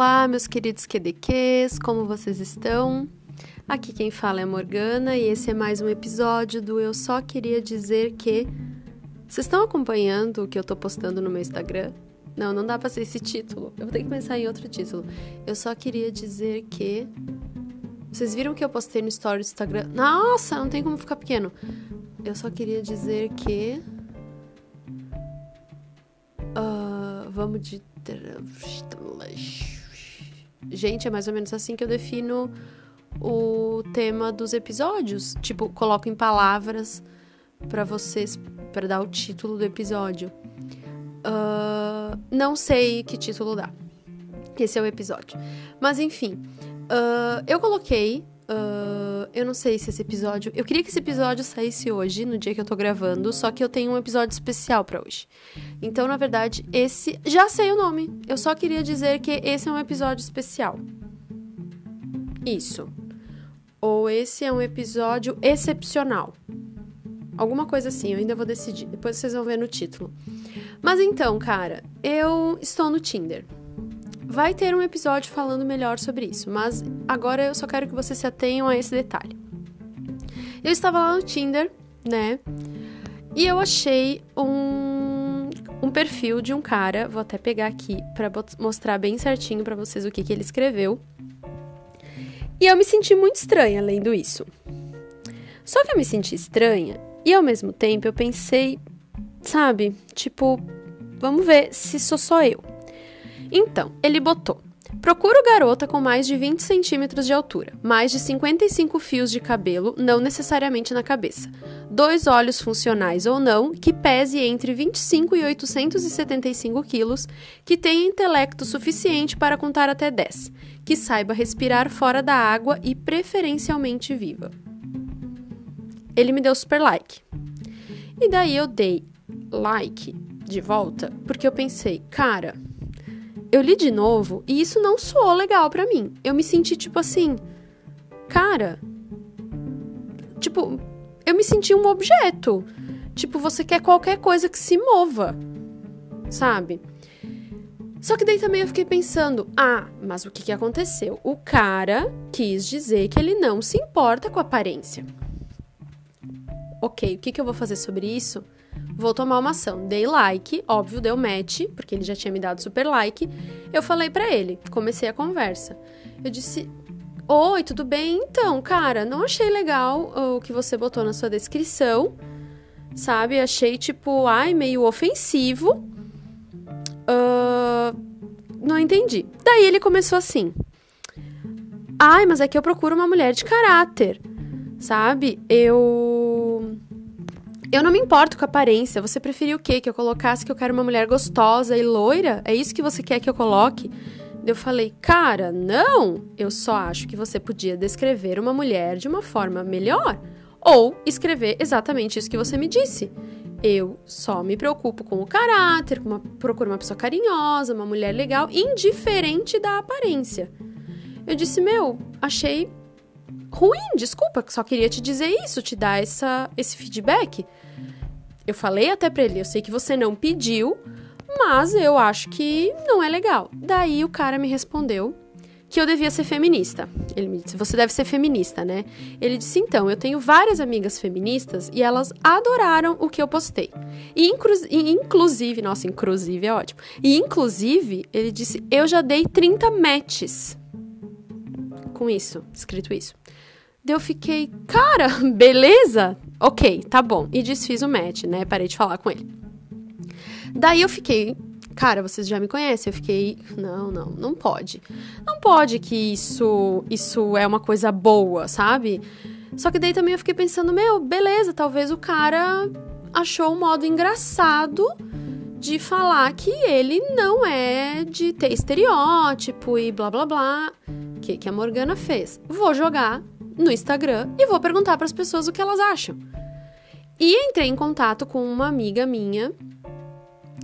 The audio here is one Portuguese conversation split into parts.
Olá, meus queridos QDQs, como vocês estão? Aqui quem fala é Morgana e esse é mais um episódio do Eu Só Queria Dizer Que. Vocês estão acompanhando o que eu tô postando no meu Instagram? Não, não dá pra ser esse título. Eu vou ter que pensar em outro título. Eu só queria dizer que. Vocês viram que eu postei no story do Instagram? Nossa, não tem como ficar pequeno. Eu só queria dizer que. Uh, vamos de. Gente, é mais ou menos assim que eu defino o tema dos episódios. Tipo, coloco em palavras para vocês, para dar o título do episódio. Uh, não sei que título dá. Esse é o episódio. Mas enfim, uh, eu coloquei. Uh, eu não sei se esse episódio. Eu queria que esse episódio saísse hoje, no dia que eu tô gravando, só que eu tenho um episódio especial para hoje. Então, na verdade, esse. Já sei o nome. Eu só queria dizer que esse é um episódio especial. Isso. Ou esse é um episódio excepcional. Alguma coisa assim, eu ainda vou decidir. Depois vocês vão ver no título. Mas então, cara, eu estou no Tinder. Vai ter um episódio falando melhor sobre isso, mas agora eu só quero que vocês se atenham a esse detalhe. Eu estava lá no Tinder, né? E eu achei um, um perfil de um cara, vou até pegar aqui para mostrar bem certinho para vocês o que, que ele escreveu. E eu me senti muito estranha lendo isso. Só que eu me senti estranha e ao mesmo tempo eu pensei, sabe, tipo, vamos ver se sou só eu. Então, ele botou: Procuro garota com mais de 20 centímetros de altura, mais de 55 fios de cabelo, não necessariamente na cabeça, dois olhos funcionais ou não, que pese entre 25 e 875 quilos, que tenha intelecto suficiente para contar até 10, que saiba respirar fora da água e preferencialmente viva. Ele me deu super like. E daí eu dei like de volta, porque eu pensei, cara, eu li de novo e isso não soou legal para mim. Eu me senti tipo assim, cara, tipo, eu me senti um objeto. Tipo, você quer qualquer coisa que se mova, sabe? Só que daí também eu fiquei pensando, ah, mas o que, que aconteceu? O cara quis dizer que ele não se importa com a aparência. Ok, o que, que eu vou fazer sobre isso? Vou tomar uma ação. Dei like, óbvio, deu match, porque ele já tinha me dado super like. Eu falei para ele, comecei a conversa. Eu disse: Oi, tudo bem? Então, cara, não achei legal o que você botou na sua descrição, sabe? Achei tipo, ai, meio ofensivo. Uh, não entendi. Daí ele começou assim: Ai, mas é que eu procuro uma mulher de caráter, sabe? Eu eu não me importo com a aparência. Você preferiu o quê? Que eu colocasse que eu quero uma mulher gostosa e loira? É isso que você quer que eu coloque? Eu falei, cara, não! Eu só acho que você podia descrever uma mulher de uma forma melhor. Ou escrever exatamente isso que você me disse. Eu só me preocupo com o caráter, uma, procuro uma pessoa carinhosa, uma mulher legal, indiferente da aparência. Eu disse, meu, achei ruim, desculpa, só queria te dizer isso, te dar essa, esse feedback. Eu falei até pra ele, eu sei que você não pediu, mas eu acho que não é legal. Daí o cara me respondeu que eu devia ser feminista. Ele me disse: Você deve ser feminista, né? Ele disse: Então, eu tenho várias amigas feministas e elas adoraram o que eu postei. E, inclu inclusive, nossa, inclusive é ótimo. E inclusive, ele disse: Eu já dei 30 matches com isso, escrito isso. Daí eu fiquei, cara, beleza? Ok, tá bom. E desfiz o match, né? Parei de falar com ele. Daí eu fiquei, cara, vocês já me conhecem. Eu fiquei, não, não, não pode. Não pode que isso, isso é uma coisa boa, sabe? Só que daí também eu fiquei pensando, meu, beleza, talvez o cara achou um modo engraçado de falar que ele não é de ter estereótipo e blá blá blá. O que, que a Morgana fez? Vou jogar no Instagram e vou perguntar para as pessoas o que elas acham. E entrei em contato com uma amiga minha,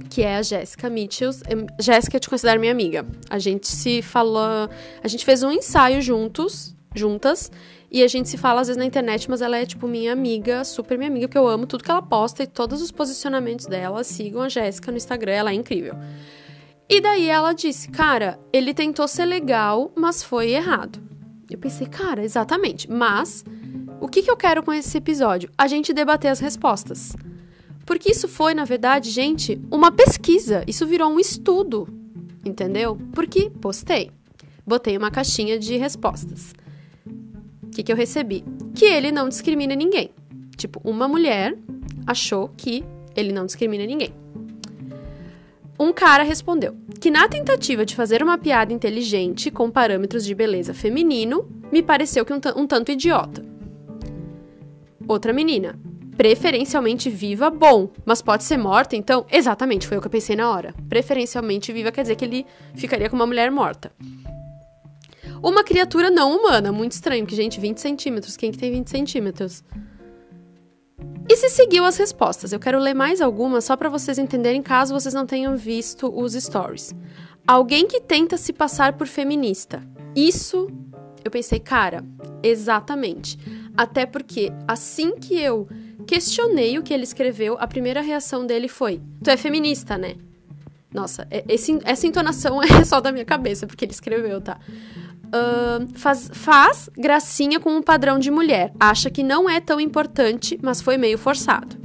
que é a Jéssica Mitchells. Jéssica, te considero minha amiga. A gente se falou. A gente fez um ensaio juntos, juntas. E a gente se fala às vezes na internet, mas ela é, tipo, minha amiga, super minha amiga, porque eu amo tudo que ela posta e todos os posicionamentos dela. Sigam a Jéssica no Instagram, ela é incrível. E daí ela disse, cara, ele tentou ser legal, mas foi errado. Eu pensei, cara, exatamente. Mas o que, que eu quero com esse episódio? A gente debater as respostas. Porque isso foi, na verdade, gente, uma pesquisa. Isso virou um estudo. Entendeu? Porque postei. Botei uma caixinha de respostas. O que, que eu recebi? Que ele não discrimina ninguém. Tipo, uma mulher achou que ele não discrimina ninguém. Um cara respondeu que, na tentativa de fazer uma piada inteligente com parâmetros de beleza feminino, me pareceu que um, um tanto idiota. Outra menina, preferencialmente viva, bom, mas pode ser morta, então? Exatamente, foi o que eu pensei na hora. Preferencialmente viva quer dizer que ele ficaria com uma mulher morta. Uma criatura não humana, muito estranho, que, gente, 20 centímetros, quem que tem 20 centímetros? E se seguiu as respostas? Eu quero ler mais algumas só para vocês entenderem, caso vocês não tenham visto os stories. Alguém que tenta se passar por feminista. Isso, eu pensei, cara, exatamente. Até porque assim que eu questionei o que ele escreveu, a primeira reação dele foi: Tu é feminista, né? Nossa, é, esse, essa entonação é só da minha cabeça, porque ele escreveu, tá? Uh, faz, faz gracinha com um padrão de mulher. Acha que não é tão importante, mas foi meio forçado.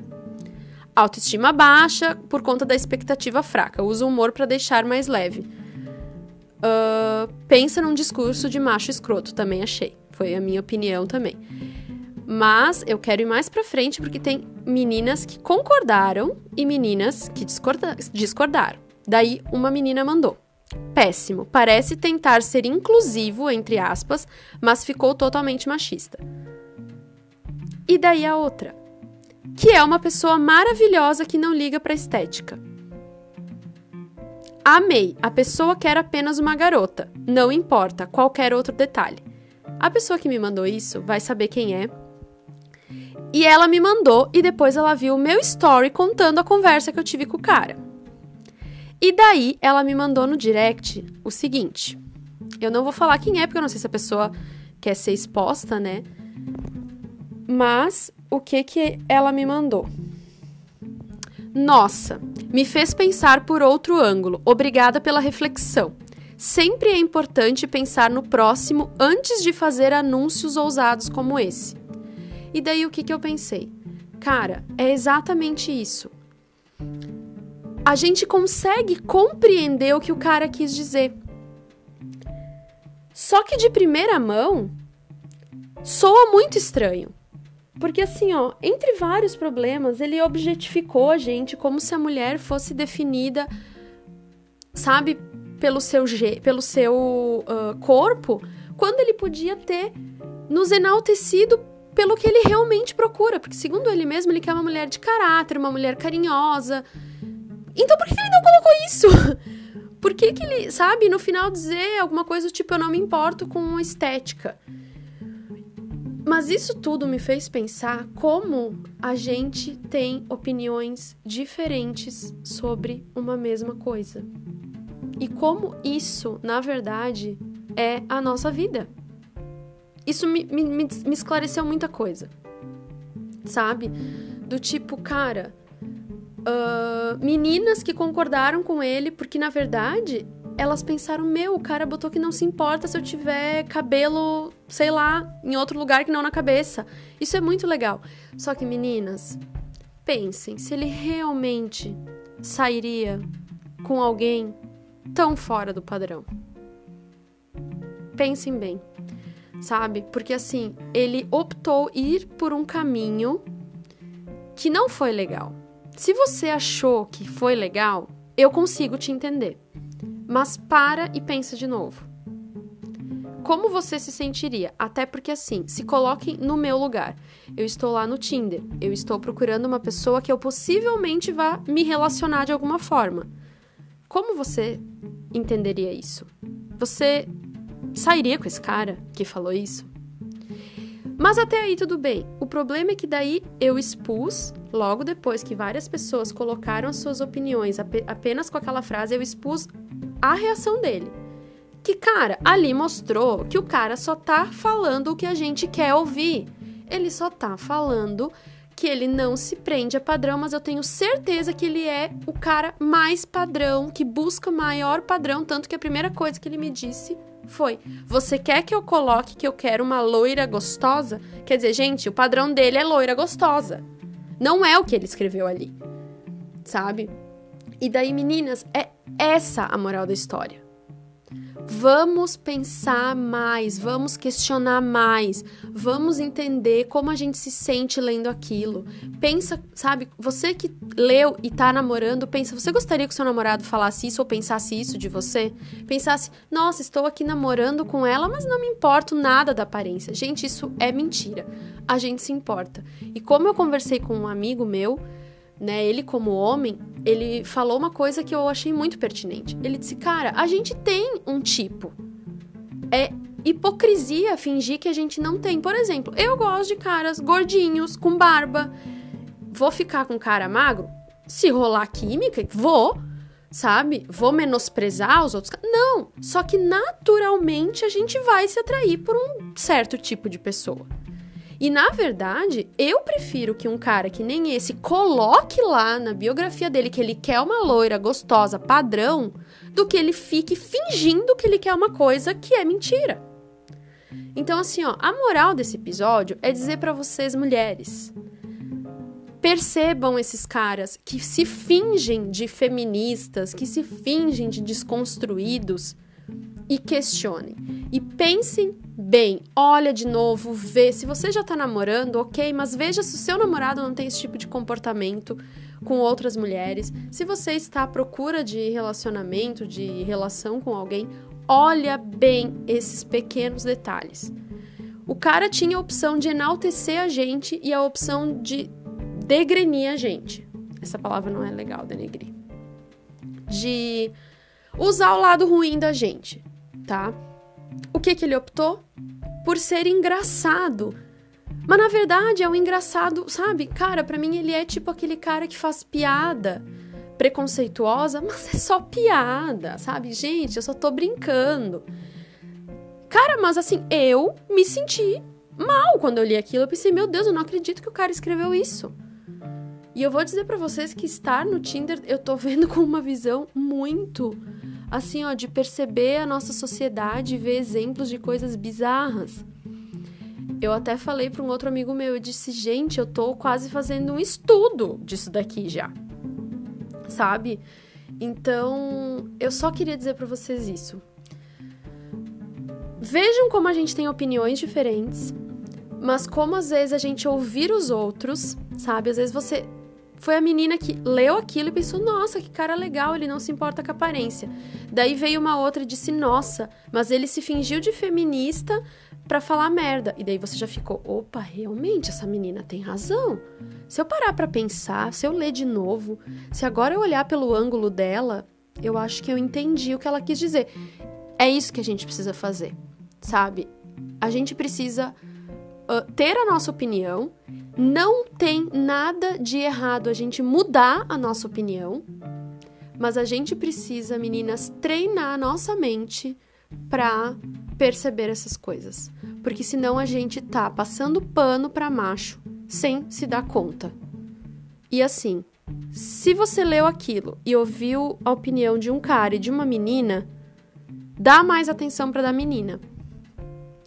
Autoestima baixa por conta da expectativa fraca. Usa o humor para deixar mais leve. Uh, pensa num discurso de macho escroto, também achei. Foi a minha opinião também. Mas eu quero ir mais pra frente porque tem meninas que concordaram e meninas que discorda discordaram. Daí uma menina mandou. Péssimo. Parece tentar ser inclusivo, entre aspas, mas ficou totalmente machista. E daí a outra, que é uma pessoa maravilhosa que não liga para estética. Amei. A pessoa quer apenas uma garota. Não importa qualquer outro detalhe. A pessoa que me mandou isso vai saber quem é. E ela me mandou e depois ela viu o meu story contando a conversa que eu tive com o cara. E daí ela me mandou no direct o seguinte. Eu não vou falar quem é, porque eu não sei se a pessoa quer ser exposta, né? Mas o que que ela me mandou? Nossa, me fez pensar por outro ângulo. Obrigada pela reflexão. Sempre é importante pensar no próximo antes de fazer anúncios ousados como esse. E daí o que que eu pensei? Cara, é exatamente isso a gente consegue compreender o que o cara quis dizer. Só que de primeira mão, soa muito estranho. Porque assim, ó, entre vários problemas, ele objetificou a gente como se a mulher fosse definida, sabe, pelo seu, pelo seu uh, corpo, quando ele podia ter nos enaltecido pelo que ele realmente procura. Porque, segundo ele mesmo, ele quer uma mulher de caráter, uma mulher carinhosa, então por que ele não colocou isso? Por que, que ele, sabe, no final dizer alguma coisa tipo, eu não me importo com estética? Mas isso tudo me fez pensar como a gente tem opiniões diferentes sobre uma mesma coisa. E como isso, na verdade, é a nossa vida. Isso me, me, me esclareceu muita coisa. Sabe? Do tipo, cara, uh, meninas que concordaram com ele, porque na verdade elas pensaram: meu, o cara botou que não se importa se eu tiver cabelo, sei lá, em outro lugar que não na cabeça. Isso é muito legal. Só que, meninas, pensem se ele realmente sairia com alguém tão fora do padrão. Pensem bem, sabe? Porque assim, ele optou ir por um caminho que não foi legal. Se você achou que foi legal, eu consigo te entender. Mas para e pensa de novo. Como você se sentiria? Até porque assim, se coloque no meu lugar. Eu estou lá no Tinder. Eu estou procurando uma pessoa que eu possivelmente vá me relacionar de alguma forma. Como você entenderia isso? Você sairia com esse cara que falou isso? Mas até aí tudo bem. O problema é que daí eu expus, logo depois que várias pessoas colocaram as suas opiniões apenas com aquela frase, eu expus a reação dele. Que, cara, ali mostrou que o cara só tá falando o que a gente quer ouvir. Ele só tá falando que ele não se prende a padrão, mas eu tenho certeza que ele é o cara mais padrão, que busca maior padrão, tanto que a primeira coisa que ele me disse foi: Você quer que eu coloque que eu quero uma loira gostosa? Quer dizer, gente, o padrão dele é loira gostosa. Não é o que ele escreveu ali. Sabe? E daí, meninas, é essa a moral da história. Vamos pensar mais, vamos questionar mais, vamos entender como a gente se sente lendo aquilo. Pensa, sabe, você que leu e tá namorando, pensa, você gostaria que seu namorado falasse isso ou pensasse isso de você? Pensasse, nossa, estou aqui namorando com ela, mas não me importo nada da aparência. Gente, isso é mentira. A gente se importa. E como eu conversei com um amigo meu, né, ele como homem, ele falou uma coisa que eu achei muito pertinente. Ele disse: "Cara, a gente tem um tipo. É hipocrisia fingir que a gente não tem. Por exemplo, eu gosto de caras gordinhos, com barba. Vou ficar com cara magro? Se rolar química, vou, sabe? Vou menosprezar os outros. Não, só que naturalmente a gente vai se atrair por um certo tipo de pessoa. E na verdade, eu prefiro que um cara que nem esse coloque lá na biografia dele que ele quer uma loira gostosa padrão, do que ele fique fingindo que ele quer uma coisa que é mentira. Então assim, ó, a moral desse episódio é dizer para vocês mulheres, percebam esses caras que se fingem de feministas, que se fingem de desconstruídos e questionem. E pensem bem, olha de novo, vê. Se você já tá namorando, ok, mas veja se o seu namorado não tem esse tipo de comportamento com outras mulheres. Se você está à procura de relacionamento, de relação com alguém, olha bem esses pequenos detalhes. O cara tinha a opção de enaltecer a gente e a opção de degrenir a gente. Essa palavra não é legal, denegrir. De usar o lado ruim da gente tá? O que que ele optou? Por ser engraçado. Mas na verdade é um engraçado, sabe? Cara, para mim ele é tipo aquele cara que faz piada preconceituosa, mas é só piada, sabe? Gente, eu só tô brincando. Cara, mas assim, eu me senti mal quando eu li aquilo. Eu pensei, meu Deus, eu não acredito que o cara escreveu isso. E eu vou dizer para vocês que estar no Tinder eu tô vendo com uma visão muito assim, ó, de perceber a nossa sociedade e ver exemplos de coisas bizarras. Eu até falei para um outro amigo meu, eu disse, gente, eu tô quase fazendo um estudo disso daqui já. Sabe? Então, eu só queria dizer para vocês isso. Vejam como a gente tem opiniões diferentes, mas como às vezes a gente ouvir os outros, sabe? Às vezes você foi a menina que leu aquilo e pensou: nossa, que cara legal, ele não se importa com a aparência. Daí veio uma outra e disse: nossa, mas ele se fingiu de feminista para falar merda. E daí você já ficou: opa, realmente essa menina tem razão. Se eu parar para pensar, se eu ler de novo, se agora eu olhar pelo ângulo dela, eu acho que eu entendi o que ela quis dizer. É isso que a gente precisa fazer, sabe? A gente precisa uh, ter a nossa opinião não tem nada de errado a gente mudar a nossa opinião, mas a gente precisa, meninas, treinar a nossa mente para perceber essas coisas. Porque senão a gente tá passando pano para macho sem se dar conta. E assim, se você leu aquilo e ouviu a opinião de um cara e de uma menina, dá mais atenção para da menina.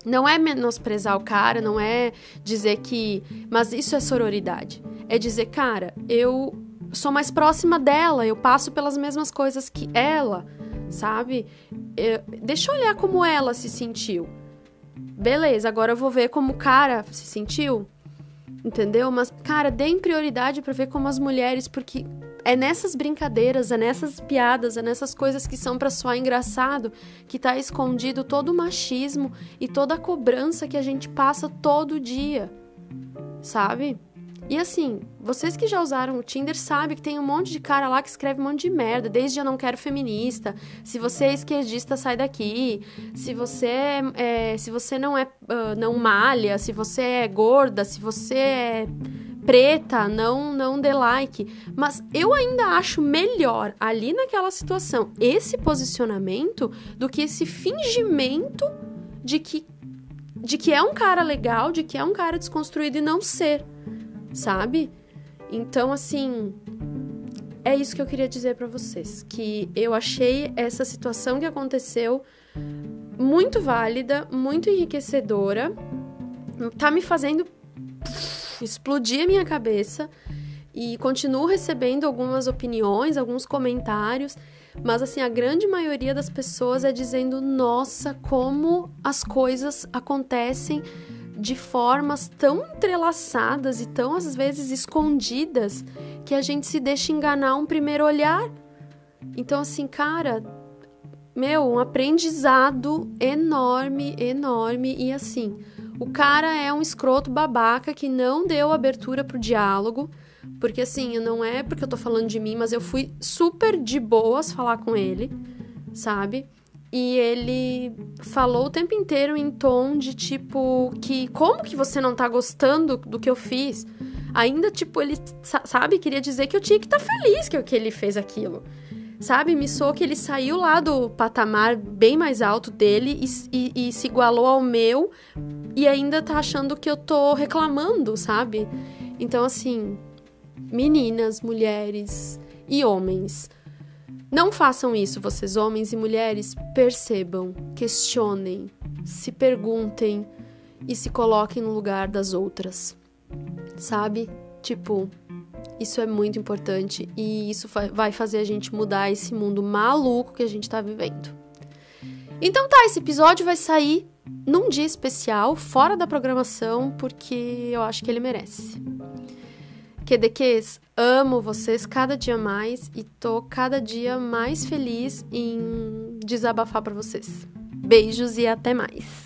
Não é menosprezar o cara, não é dizer que. Mas isso é sororidade. É dizer, cara, eu sou mais próxima dela, eu passo pelas mesmas coisas que ela, sabe? Eu, deixa eu olhar como ela se sentiu. Beleza, agora eu vou ver como o cara se sentiu. Entendeu? Mas, cara, deem prioridade para ver como as mulheres, porque é nessas brincadeiras, é nessas piadas, é nessas coisas que são para soar engraçado que tá escondido todo o machismo e toda a cobrança que a gente passa todo dia. Sabe? E assim, vocês que já usaram o Tinder sabem que tem um monte de cara lá que escreve um monte de merda, desde eu não quero feminista, se você é esquerdista, sai daqui, se você é, é se você não é uh, não malha, se você é gorda, se você é preta, não não dê like. Mas eu ainda acho melhor ali naquela situação esse posicionamento do que esse fingimento de que de que é um cara legal, de que é um cara desconstruído e não ser. sabe? Então, assim, é isso que eu queria dizer para vocês, que eu achei essa situação que aconteceu muito válida, muito enriquecedora, tá me fazendo explodir a minha cabeça e continuo recebendo algumas opiniões, alguns comentários, mas assim, a grande maioria das pessoas é dizendo: "Nossa, como as coisas acontecem de formas tão entrelaçadas e tão às vezes escondidas que a gente se deixa enganar um primeiro olhar". Então assim, cara, meu, um aprendizado enorme, enorme e assim, o cara é um escroto babaca que não deu abertura pro diálogo porque assim, não é porque eu tô falando de mim, mas eu fui super de boas falar com ele, sabe? E ele falou o tempo inteiro em tom de tipo que como que você não tá gostando do que eu fiz? Ainda tipo ele sabe, queria dizer que eu tinha que estar tá feliz que, que ele fez aquilo. Sabe, me soou que ele saiu lá do patamar bem mais alto dele e, e, e se igualou ao meu e ainda tá achando que eu tô reclamando, sabe? Então, assim, meninas, mulheres e homens. Não façam isso, vocês, homens e mulheres. Percebam, questionem, se perguntem e se coloquem no lugar das outras. Sabe? Tipo, isso é muito importante e isso vai fazer a gente mudar esse mundo maluco que a gente tá vivendo. Então tá, esse episódio vai sair num dia especial, fora da programação, porque eu acho que ele merece. QDQs, amo vocês cada dia mais e tô cada dia mais feliz em desabafar para vocês. Beijos e até mais.